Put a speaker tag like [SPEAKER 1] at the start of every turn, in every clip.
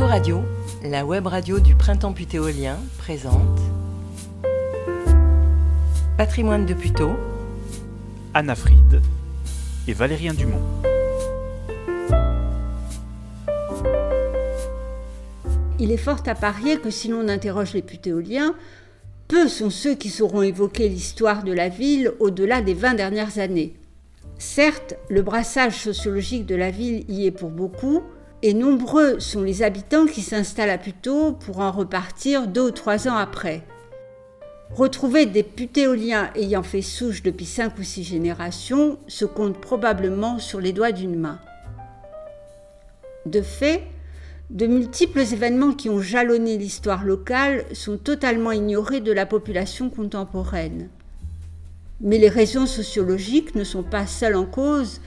[SPEAKER 1] Autoradio, la web radio du printemps putéolien, présente Patrimoine de Puteaux,
[SPEAKER 2] Anna Fried et Valérien Dumont.
[SPEAKER 3] Il est fort à parier que si l'on interroge les putéoliens, peu sont ceux qui sauront évoquer l'histoire de la ville au-delà des 20 dernières années. Certes, le brassage sociologique de la ville y est pour beaucoup, et nombreux sont les habitants qui s'installent à Puteaux pour en repartir deux ou trois ans après. Retrouver des putéoliens ayant fait souche depuis cinq ou six générations se compte probablement sur les doigts d'une main. De fait, de multiples événements qui ont jalonné l'histoire locale sont totalement ignorés de la population contemporaine. Mais les raisons sociologiques ne sont pas seules en cause,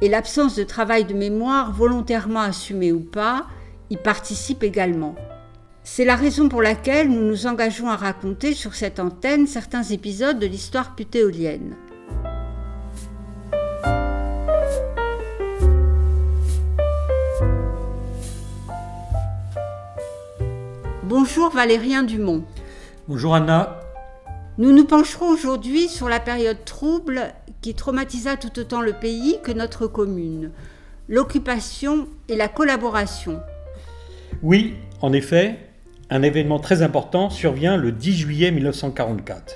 [SPEAKER 3] et l'absence de travail de mémoire, volontairement assumé ou pas, y participe également. C'est la raison pour laquelle nous nous engageons à raconter sur cette antenne certains épisodes de l'histoire putéolienne. Bonjour Valérien Dumont.
[SPEAKER 4] Bonjour Anna.
[SPEAKER 3] Nous nous pencherons aujourd'hui sur la période trouble qui traumatisa tout autant le pays que notre commune, l'occupation et la collaboration.
[SPEAKER 4] Oui, en effet, un événement très important survient le 10 juillet 1944.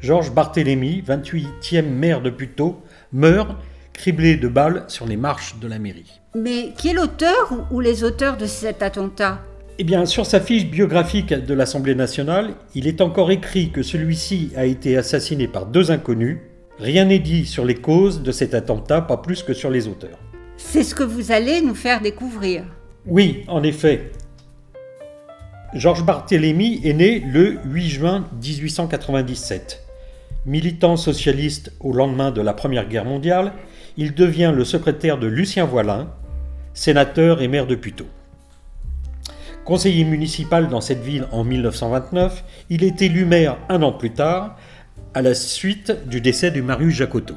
[SPEAKER 4] Georges Barthélemy, 28e maire de Puteaux, meurt criblé de balles sur les marches de la mairie.
[SPEAKER 3] Mais qui est l'auteur ou les auteurs de cet attentat?
[SPEAKER 4] Eh bien, sur sa fiche biographique de l'Assemblée nationale, il est encore écrit que celui-ci a été assassiné par deux inconnus. Rien n'est dit sur les causes de cet attentat, pas plus que sur les auteurs.
[SPEAKER 3] C'est ce que vous allez nous faire découvrir.
[SPEAKER 4] Oui, en effet. Georges Barthélemy est né le 8 juin 1897. Militant socialiste au lendemain de la Première Guerre mondiale, il devient le secrétaire de Lucien Voilin, sénateur et maire de Puteaux. Conseiller municipal dans cette ville en 1929, il est élu maire un an plus tard, à la suite du décès de Marius Jacotot.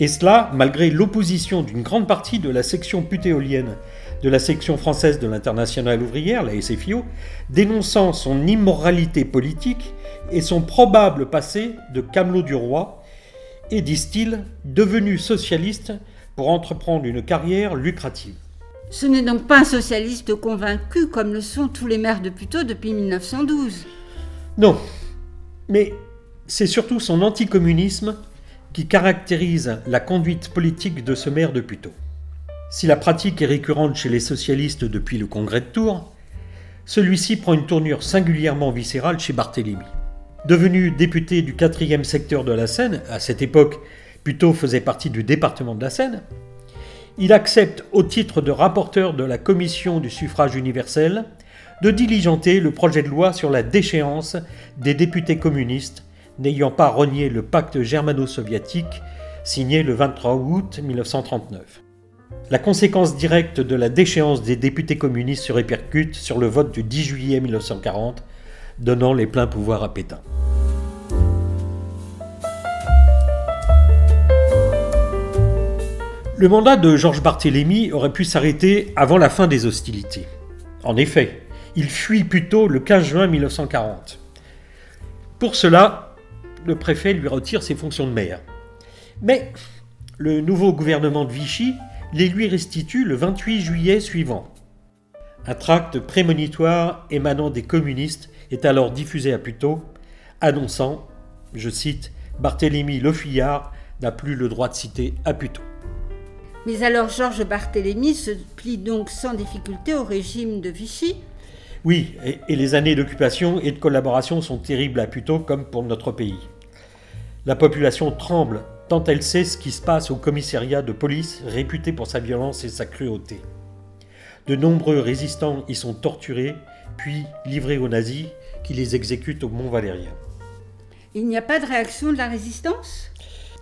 [SPEAKER 4] Et cela malgré l'opposition d'une grande partie de la section putéolienne de la section française de l'internationale ouvrière, la SFIO, dénonçant son immoralité politique et son probable passé de camelot du roi, et, disent-ils, devenu socialiste pour entreprendre une carrière lucrative.
[SPEAKER 3] Ce n'est donc pas un socialiste convaincu comme le sont tous les maires de Puteaux depuis 1912.
[SPEAKER 4] Non, mais c'est surtout son anticommunisme qui caractérise la conduite politique de ce maire de Puteaux. Si la pratique est récurrente chez les socialistes depuis le congrès de Tours, celui-ci prend une tournure singulièrement viscérale chez Barthélemy. Devenu député du 4e secteur de la Seine, à cette époque, Puteaux faisait partie du département de la Seine, il accepte au titre de rapporteur de la commission du suffrage universel de diligenter le projet de loi sur la déchéance des députés communistes n'ayant pas renié le pacte germano-soviétique signé le 23 août 1939. La conséquence directe de la déchéance des députés communistes se répercute sur le vote du 10 juillet 1940, donnant les pleins pouvoirs à Pétain. Le mandat de Georges Barthélemy aurait pu s'arrêter avant la fin des hostilités. En effet, il fuit plutôt le 15 juin 1940. Pour cela, le préfet lui retire ses fonctions de maire. Mais le nouveau gouvernement de Vichy les lui restitue le 28 juillet suivant. Un tract prémonitoire émanant des communistes est alors diffusé à Puteaux, annonçant, je cite, Barthélemy Le Fuyard n'a plus le droit de citer à Puteaux.
[SPEAKER 3] Mais alors Georges Barthélemy se plie donc sans difficulté au régime de Vichy?
[SPEAKER 4] Oui, et, les années d'occupation et de collaboration sont terribles à Puteaux comme pour notre pays. La population tremble tant elle sait ce qui se passe au commissariat de police réputé pour sa violence et sa cruauté. De nombreux résistants y sont torturés, puis livrés aux nazis qui les exécutent au Mont Valérien.
[SPEAKER 3] Il n'y a pas de réaction de la résistance?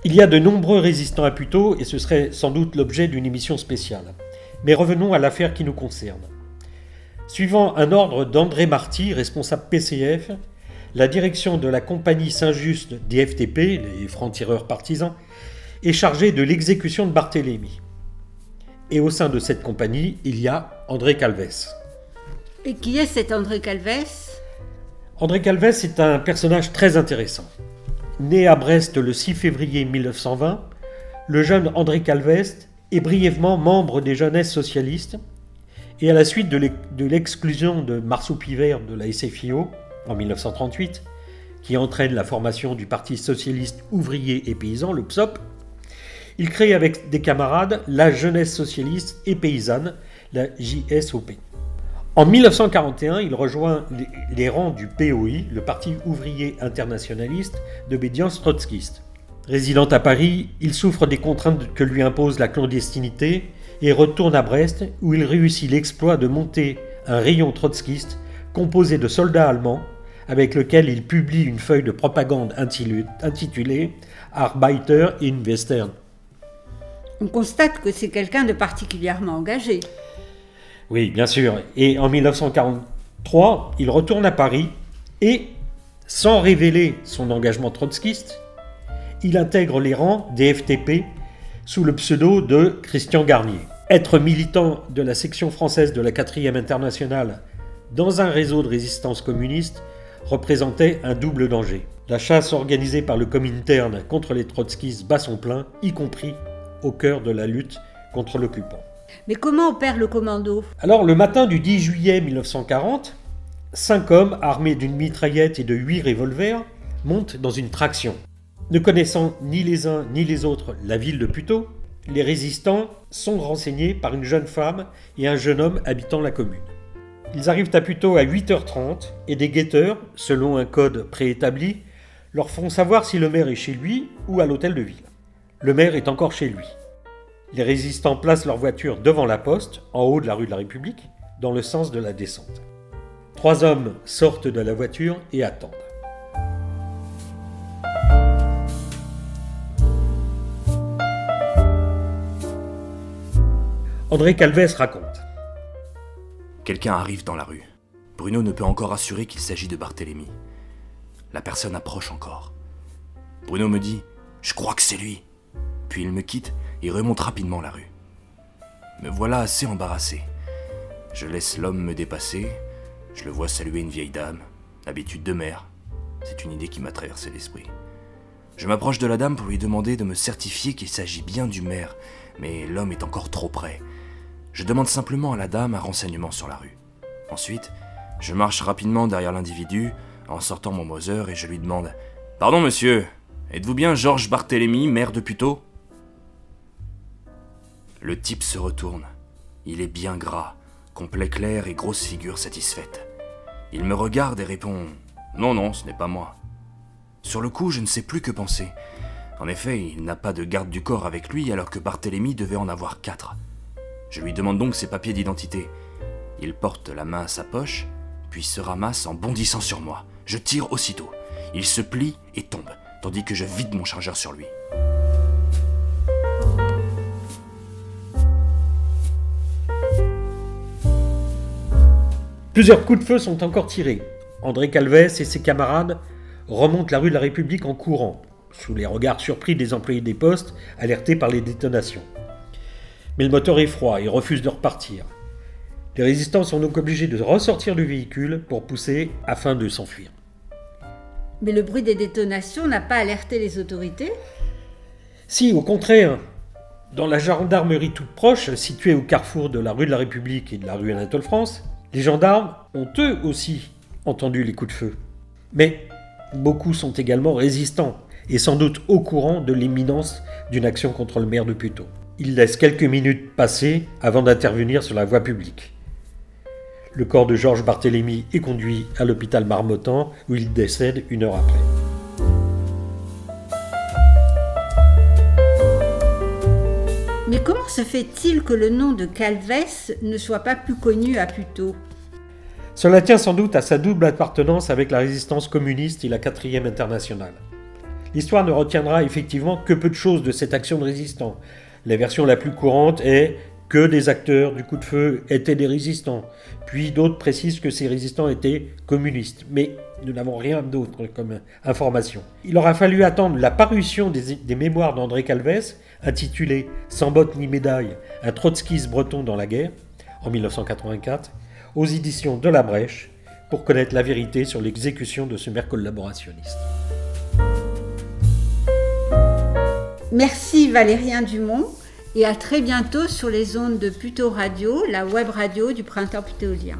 [SPEAKER 4] Il y a de nombreux résistants à Puteaux et ce serait sans doute l'objet d'une émission spéciale. Mais revenons à l'affaire qui nous concerne. Suivant un ordre d'André Marty, responsable PCF, la direction de la compagnie Saint-Just des FTP, les francs-tireurs partisans, est chargée de l'exécution de Barthélemy. Et au sein de cette compagnie, il y a André Calves.
[SPEAKER 3] Et qui est cet André Calves
[SPEAKER 4] André Calves est un personnage très intéressant. Né à Brest le 6 février 1920, le jeune André Calves est brièvement membre des jeunesses socialistes et à la suite de l'exclusion de Marceau Pivert de la SFIO en 1938, qui entraîne la formation du Parti socialiste ouvrier et paysan, le PSOP, il crée avec des camarades la Jeunesse socialiste et paysanne, la JSOP. En 1941, il rejoint les rangs du POI, le Parti ouvrier internationaliste d'obédience trotskiste. Résident à Paris, il souffre des contraintes que lui impose la clandestinité et retourne à Brest où il réussit l'exploit de monter un rayon trotskiste composé de soldats allemands avec lequel il publie une feuille de propagande intitulée Arbeiter in Western.
[SPEAKER 3] On constate que c'est quelqu'un de particulièrement engagé.
[SPEAKER 4] Oui, bien sûr. Et en 1943, il retourne à Paris et, sans révéler son engagement trotskiste, il intègre les rangs des FTP sous le pseudo de Christian Garnier. Être militant de la section française de la 4e internationale dans un réseau de résistance communiste représentait un double danger. La chasse organisée par le Comintern contre les trotskistes bat son plein, y compris au cœur de la lutte contre l'occupant.
[SPEAKER 3] Mais comment opère le commando?
[SPEAKER 4] Alors, le matin du 10 juillet 1940, cinq hommes armés d'une mitraillette et de huit revolvers montent dans une traction. Ne connaissant ni les uns ni les autres la ville de Puteaux, les résistants sont renseignés par une jeune femme et un jeune homme habitant la commune. Ils arrivent à Puteaux à 8h30 et des guetteurs, selon un code préétabli, leur font savoir si le maire est chez lui ou à l'hôtel de ville. Le maire est encore chez lui. Les résistants placent leur voiture devant la poste, en haut de la rue de la République, dans le sens de la descente. Trois hommes sortent de la voiture et attendent. André Calves raconte.
[SPEAKER 5] Quelqu'un arrive dans la rue. Bruno ne peut encore assurer qu'il s'agit de Barthélemy. La personne approche encore. Bruno me dit Je crois que c'est lui. Puis il me quitte et remonte rapidement la rue. Me voilà assez embarrassé. Je laisse l'homme me dépasser. Je le vois saluer une vieille dame. Habitude de mère. C'est une idée qui m'a traversé l'esprit. Je m'approche de la dame pour lui demander de me certifier qu'il s'agit bien du maire, mais l'homme est encore trop près. Je demande simplement à la dame un renseignement sur la rue. Ensuite, je marche rapidement derrière l'individu en sortant mon Moser et je lui demande Pardon, monsieur, êtes-vous bien Georges Barthélemy, maire de Puteaux? Le type se retourne. Il est bien gras, complet clair et grosse figure satisfaite. Il me regarde et répond Non, non, ce n'est pas moi. Sur le coup, je ne sais plus que penser. En effet, il n'a pas de garde du corps avec lui alors que Barthélemy devait en avoir quatre. Je lui demande donc ses papiers d'identité. Il porte la main à sa poche, puis se ramasse en bondissant sur moi. Je tire aussitôt. Il se plie et tombe, tandis que je vide mon chargeur sur lui.
[SPEAKER 4] Plusieurs coups de feu sont encore tirés. André Calves et ses camarades remontent la rue de la République en courant, sous les regards surpris des employés des postes alertés par les détonations. Mais le moteur est froid et refuse de repartir. Les résistants sont donc obligés de ressortir du véhicule pour pousser afin de s'enfuir.
[SPEAKER 3] Mais le bruit des détonations n'a pas alerté les autorités?
[SPEAKER 4] Si, au contraire. Dans la gendarmerie toute proche, située au carrefour de la rue de la République et de la rue Anatole France, les gendarmes ont eux aussi entendu les coups de feu. Mais beaucoup sont également résistants et sans doute au courant de l'imminence d'une action contre le maire de Puteaux. Il laisse quelques minutes passer avant d'intervenir sur la voie publique. Le corps de Georges Barthélemy est conduit à l'hôpital Marmottan où il décède une heure après.
[SPEAKER 3] Mais comment se fait-il que le nom de Calves ne soit pas plus connu à Puteaux?
[SPEAKER 4] Cela tient sans doute à sa double appartenance avec la résistance communiste et la quatrième internationale. L'histoire ne retiendra effectivement que peu de choses de cette action de résistants, la version la plus courante est que des acteurs du coup de feu étaient des résistants. Puis d'autres précisent que ces résistants étaient communistes. Mais nous n'avons rien d'autre comme information. Il aura fallu attendre la parution des, mémoires d'André Calves, intitulé Sans bottes ni médaille, un trotskiste breton dans la guerre, en 1984, aux éditions de La Brèche, pour connaître la vérité sur l'exécution de ce maire collaborationniste.
[SPEAKER 3] Merci Valérien Dumont et à très bientôt sur les ondes de Puto Radio, la web radio du printemps putéolien.